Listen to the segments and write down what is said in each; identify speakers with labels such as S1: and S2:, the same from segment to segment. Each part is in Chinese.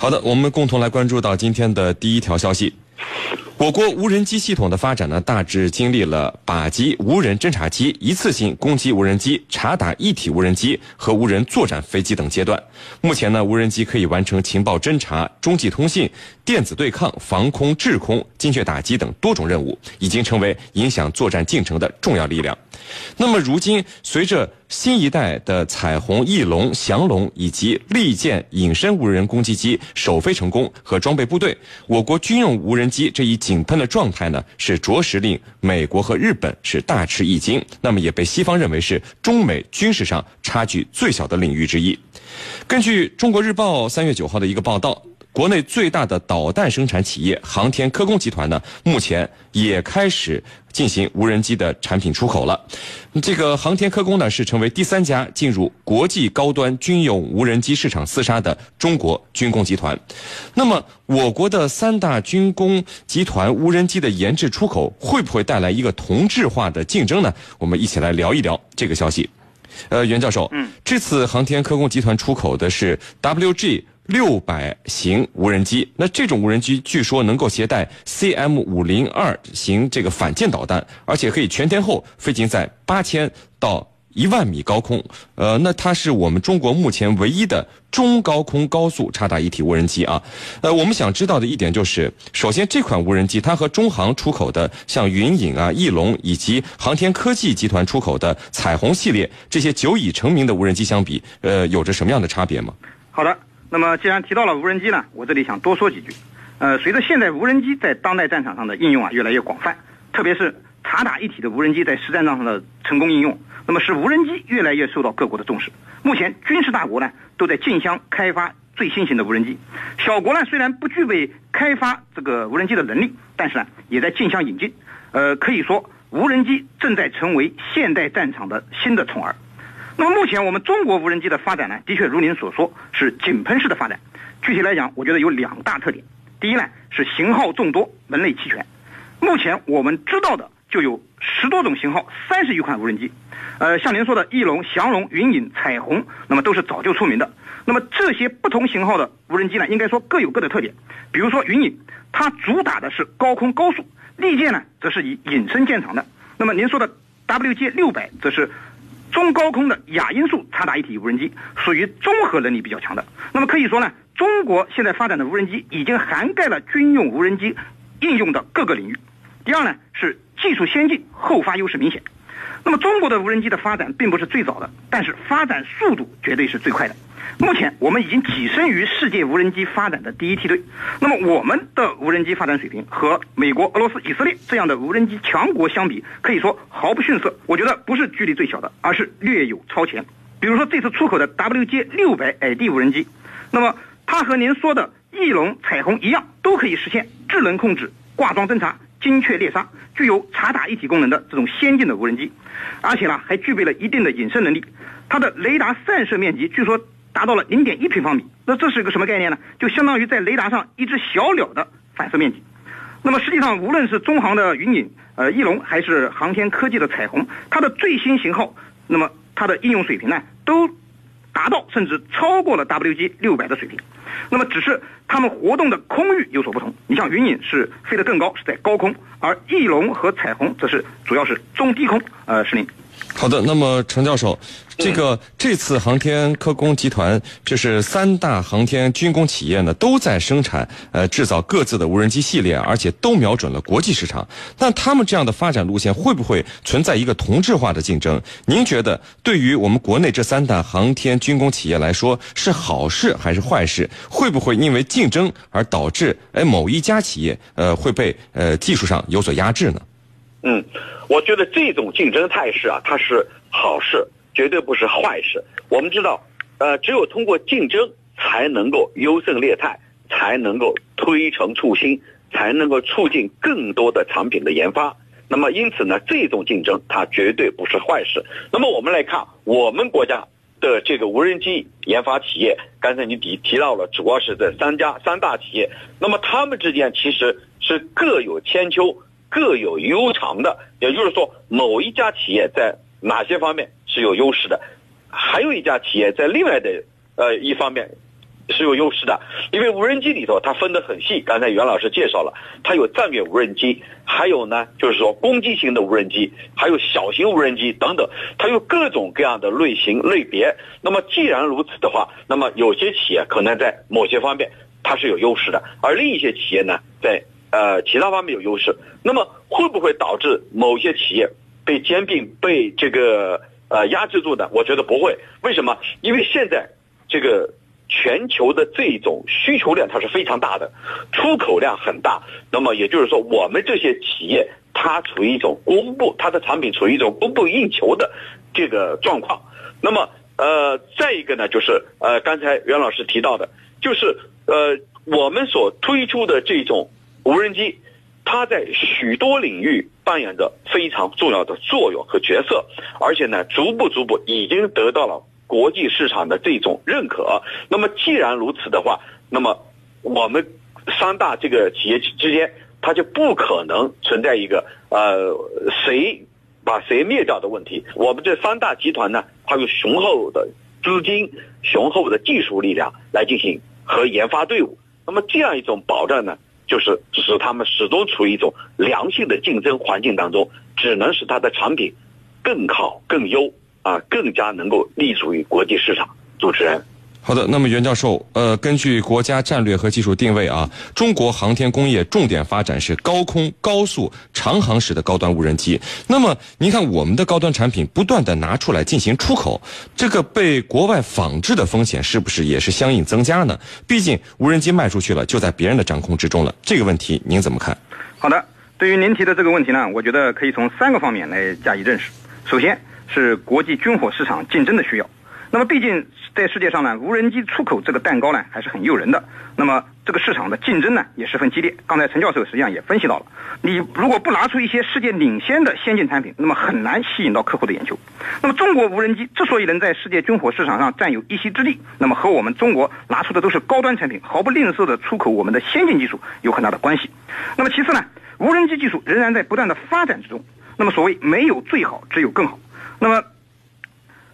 S1: 好的，我们共同来关注到今天的第一条消息。我国无人机系统的发展呢，大致经历了靶机、无人侦察机、一次性攻击无人机、察打一体无人机和无人作战飞机等阶段。目前呢，无人机可以完成情报侦察、中继通信、电子对抗、防空、制空、精确打击等多种任务，已经成为影响作战进程的重要力量。那么，如今随着新一代的彩虹、翼龙、翔龙以及利剑隐身无人攻击机首飞成功和装备部队，我国军用无人机这一井喷的状态呢，是着实令美国和日本是大吃一惊。那么，也被西方认为是中美军事上差距最小的领域之一。根据《中国日报》三月九号的一个报道。国内最大的导弹生产企业航天科工集团呢，目前也开始进行无人机的产品出口了。这个航天科工呢，是成为第三家进入国际高端军用无人机市场厮杀的中国军工集团。那么，我国的三大军工集团无人机的研制出口，会不会带来一个同质化的竞争呢？我们一起来聊一聊这个消息。呃，袁教授，嗯，这次航天科工集团出口的是 WG。六百型无人机，那这种无人机据说能够携带 CM 五零二型这个反舰导弹，而且可以全天候飞行在八千到一万米高空。呃，那它是我们中国目前唯一的中高空高速插打一体无人机啊。呃，我们想知道的一点就是，首先这款无人机它和中航出口的像云影啊、翼龙以及航天科技集团出口的彩虹系列这些久已成名的无人机相比，呃，有着什么样的差别吗？
S2: 好的。那么，既然提到了无人机呢，我这里想多说几句。呃，随着现在无人机在当代战场上的应用啊越来越广泛，特别是察打一体的无人机在实战上的成功应用，那么使无人机越来越受到各国的重视。目前，军事大国呢都在竞相开发最新型的无人机，小国呢虽然不具备开发这个无人机的能力，但是呢也在竞相引进。呃，可以说，无人机正在成为现代战场的新的宠儿。那么目前我们中国无人机的发展呢，的确如您所说是井喷式的发展。具体来讲，我觉得有两大特点。第一呢是型号众多，门类齐全。目前我们知道的就有十多种型号，三十余款无人机。呃，像您说的翼龙、翔龙、云影、彩虹，那么都是早就出名的。那么这些不同型号的无人机呢，应该说各有各的特点。比如说云影，它主打的是高空高速；利剑呢，则是以隐身见长的。那么您说的 WJ 六百，则是。中高空的亚音速察打一体无人机属于综合能力比较强的。那么可以说呢，中国现在发展的无人机已经涵盖了军用无人机应用的各个领域。第二呢，是技术先进，后发优势明显。那么中国的无人机的发展并不是最早的，但是发展速度绝对是最快的。目前我们已经跻身于世界无人机发展的第一梯队。那么我们的无人机发展水平和美国、俄罗斯、以色列这样的无人机强国相比，可以说毫不逊色。我觉得不是距离最小的，而是略有超前。比如说这次出口的 WJ 六百矮地无人机，那么它和您说的翼龙、彩虹一样，都可以实现智能控制、挂装侦察、精确猎杀，具有察打一体功能的这种先进的无人机，而且呢还具备了一定的隐身能力。它的雷达散射面积据说。达到了零点一平方米，那这是一个什么概念呢？就相当于在雷达上一只小鸟的反射面积。那么实际上，无论是中航的云影、呃翼龙，还是航天科技的彩虹，它的最新型号，那么它的应用水平呢，都达到甚至超过了 WG 六百的水平。那么只是它们活动的空域有所不同。你像云影是飞得更高，是在高空，而翼龙和彩虹则是主要是中低空。呃，石林。
S1: 好的，那么程教授，这个这次航天科工集团就是三大航天军工企业呢，都在生产呃制造各自的无人机系列，而且都瞄准了国际市场。那他们这样的发展路线会不会存在一个同质化的竞争？您觉得对于我们国内这三大航天军工企业来说是好事还是坏事？会不会因为竞争而导致哎某一家企业呃会被呃技术上有所压制呢？
S3: 嗯。我觉得这种竞争态势啊，它是好事，绝对不是坏事。我们知道，呃，只有通过竞争，才能够优胜劣汰，才能够推陈出新，才能够促进更多的产品的研发。那么，因此呢，这种竞争它绝对不是坏事。那么，我们来看我们国家的这个无人机研发企业，刚才你提提到了，主要是这三家三大企业。那么，他们之间其实是各有千秋。各有优长的，也就是说，某一家企业在哪些方面是有优势的，还有一家企业在另外的呃一方面是有优势的，因为无人机里头它分得很细。刚才袁老师介绍了，它有战略无人机，还有呢就是说攻击型的无人机，还有小型无人机等等，它有各种各样的类型类别。那么既然如此的话，那么有些企业可能在某些方面它是有优势的，而另一些企业呢在呃其他方面有优势。那么会不会导致某些企业被兼并、被这个呃压制住呢？我觉得不会。为什么？因为现在这个。全球的这种需求量它是非常大的，出口量很大。那么也就是说，我们这些企业它处于一种供不，它的产品处于一种供不应求的这个状况。那么呃，再一个呢，就是呃，刚才袁老师提到的，就是呃，我们所推出的这种无人机，它在许多领域扮演着非常重要的作用和角色，而且呢，逐步逐步已经得到了。国际市场的这种认可，那么既然如此的话，那么我们三大这个企业之间，它就不可能存在一个呃谁把谁灭掉的问题。我们这三大集团呢，它有雄厚的资金、雄厚的技术力量来进行和研发队伍。那么这样一种保障呢，就是使他们始终处于一种良性的竞争环境当中，只能使他的产品更好、更优。啊，更加能够立足于国际市场。主持人，
S1: 好的。那么袁教授，呃，根据国家战略和技术定位啊，中国航天工业重点发展是高空、高速、长航时的高端无人机。那么，您看我们的高端产品不断的拿出来进行出口，这个被国外仿制的风险是不是也是相应增加呢？毕竟无人机卖出去了，就在别人的掌控之中了。这个问题您怎么看？
S2: 好的，对于您提的这个问题呢，我觉得可以从三个方面来加以认识。首先。是国际军火市场竞争的需要。那么，毕竟在世界上呢，无人机出口这个蛋糕呢还是很诱人的。那么，这个市场的竞争呢也十分激烈。刚才陈教授实际上也分析到了，你如果不拿出一些世界领先的先进产品，那么很难吸引到客户的眼球。那么，中国无人机之所以能在世界军火市场上占有一席之地，那么和我们中国拿出的都是高端产品，毫不吝啬的出口我们的先进技术有很大的关系。那么，其次呢，无人机技术仍然在不断的发展之中。那么，所谓没有最好，只有更好。那么，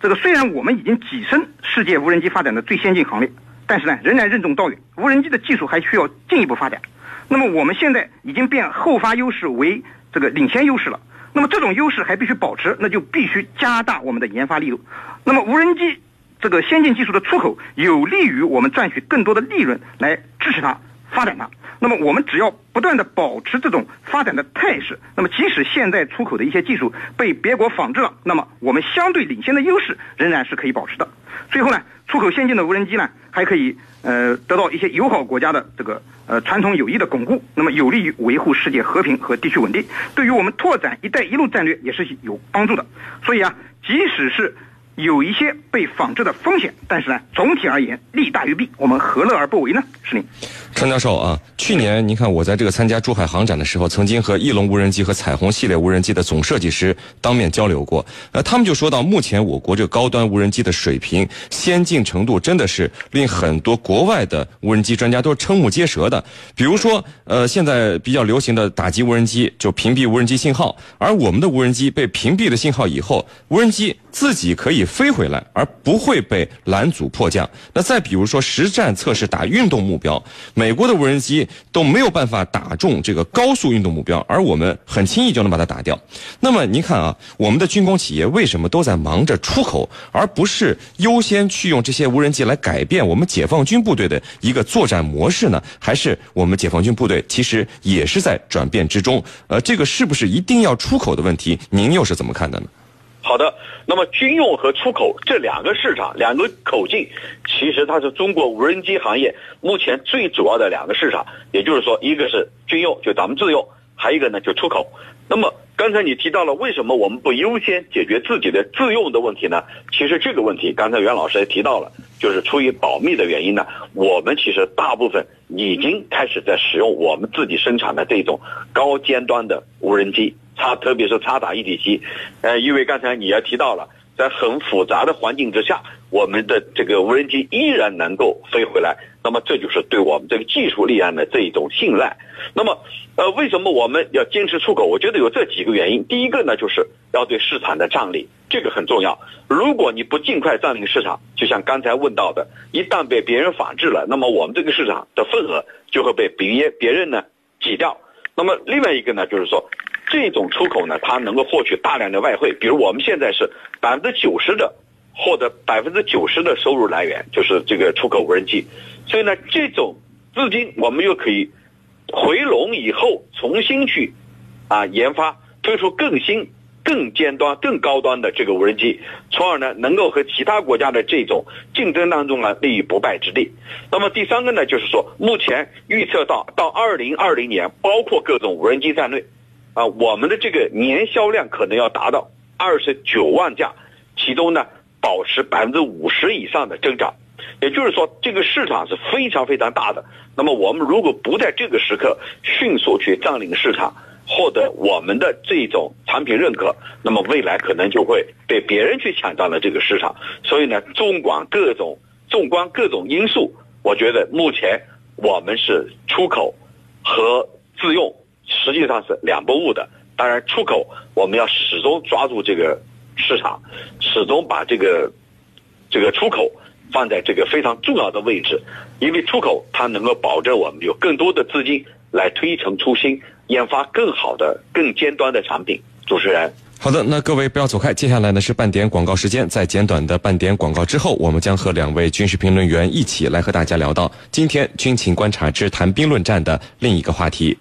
S2: 这个虽然我们已经跻身世界无人机发展的最先进行列，但是呢，仍然任重道远。无人机的技术还需要进一步发展。那么我们现在已经变后发优势为这个领先优势了。那么这种优势还必须保持，那就必须加大我们的研发力度。那么无人机这个先进技术的出口，有利于我们赚取更多的利润，来支持它发展它。那么我们只要不断的保持这种发展的态势，那么即使现在出口的一些技术被别国仿制了，那么我们相对领先的优势仍然是可以保持的。最后呢，出口先进的无人机呢，还可以呃得到一些友好国家的这个呃传统友谊的巩固，那么有利于维护世界和平和地区稳定，对于我们拓展“一带一路”战略也是有帮助的。所以啊，即使是。有一些被仿制的风险，但是呢，总体而言利大于弊，我们何乐而不为呢？是您，
S1: 陈教授啊，去年您看我在这个参加珠海航展的时候，曾经和翼龙无人机和彩虹系列无人机的总设计师当面交流过，呃，他们就说到，目前我国这高端无人机的水平、先进程度，真的是令很多国外的无人机专家都是瞠目结舌的。比如说，呃，现在比较流行的打击无人机就屏蔽无人机信号，而我们的无人机被屏蔽了信号以后，无人机自己可以。飞回来，而不会被拦阻迫降。那再比如说实战测试打运动目标，美国的无人机都没有办法打中这个高速运动目标，而我们很轻易就能把它打掉。那么您看啊，我们的军工企业为什么都在忙着出口，而不是优先去用这些无人机来改变我们解放军部队的一个作战模式呢？还是我们解放军部队其实也是在转变之中？呃，这个是不是一定要出口的问题？您又是怎么看的呢？
S3: 好的，那么军用和出口这两个市场、两个口径，其实它是中国无人机行业目前最主要的两个市场。也就是说，一个是军用，就咱们自用；还有一个呢，就出口。那么刚才你提到了，为什么我们不优先解决自己的自用的问题呢？其实这个问题，刚才袁老师也提到了，就是出于保密的原因呢，我们其实大部分已经开始在使用我们自己生产的这种高尖端的无人机。它特别是插打一体机，呃，因为刚才你也提到了，在很复杂的环境之下，我们的这个无人机依然能够飞回来，那么这就是对我们这个技术力量的这一种信赖。那么，呃，为什么我们要坚持出口？我觉得有这几个原因。第一个呢，就是要对市场的占领，这个很重要。如果你不尽快占领市场，就像刚才问到的，一旦被别人仿制了，那么我们这个市场的份额就会被别别人呢挤掉。那么另外一个呢，就是说，这种出口呢，它能够获取大量的外汇。比如我们现在是百分之九十的获得百分之九十的收入来源，就是这个出口无人机。所以呢，这种资金我们又可以回笼以后，重新去啊研发，推出更新、更尖端、更高端的这个无人机，从而呢能够和其他国家的这种竞争当中呢立于不败之地。那么第三个呢，就是说目前预测到到二零二零年，包括各种无人机在内，啊，我们的这个年销量可能要达到二十九万架，其中呢保持百分之五十以上的增长。也就是说，这个市场是非常非常大的。那么，我们如果不在这个时刻迅速去占领市场，获得我们的这种产品认可，那么未来可能就会被别人去抢占了这个市场。所以呢，纵观各种纵观各种因素，我觉得目前我们是出口和自用实际上是两不误的。当然，出口我们要始终抓住这个市场，始终把这个这个出口。放在这个非常重要的位置，因为出口它能够保证我们有更多的资金来推陈出新，研发更好的、更尖端的产品。主持人，
S1: 好的，那各位不要走开，接下来呢是半点广告时间，在简短的半点广告之后，我们将和两位军事评论员一起来和大家聊到今天军情观察之谈兵论战的另一个话题。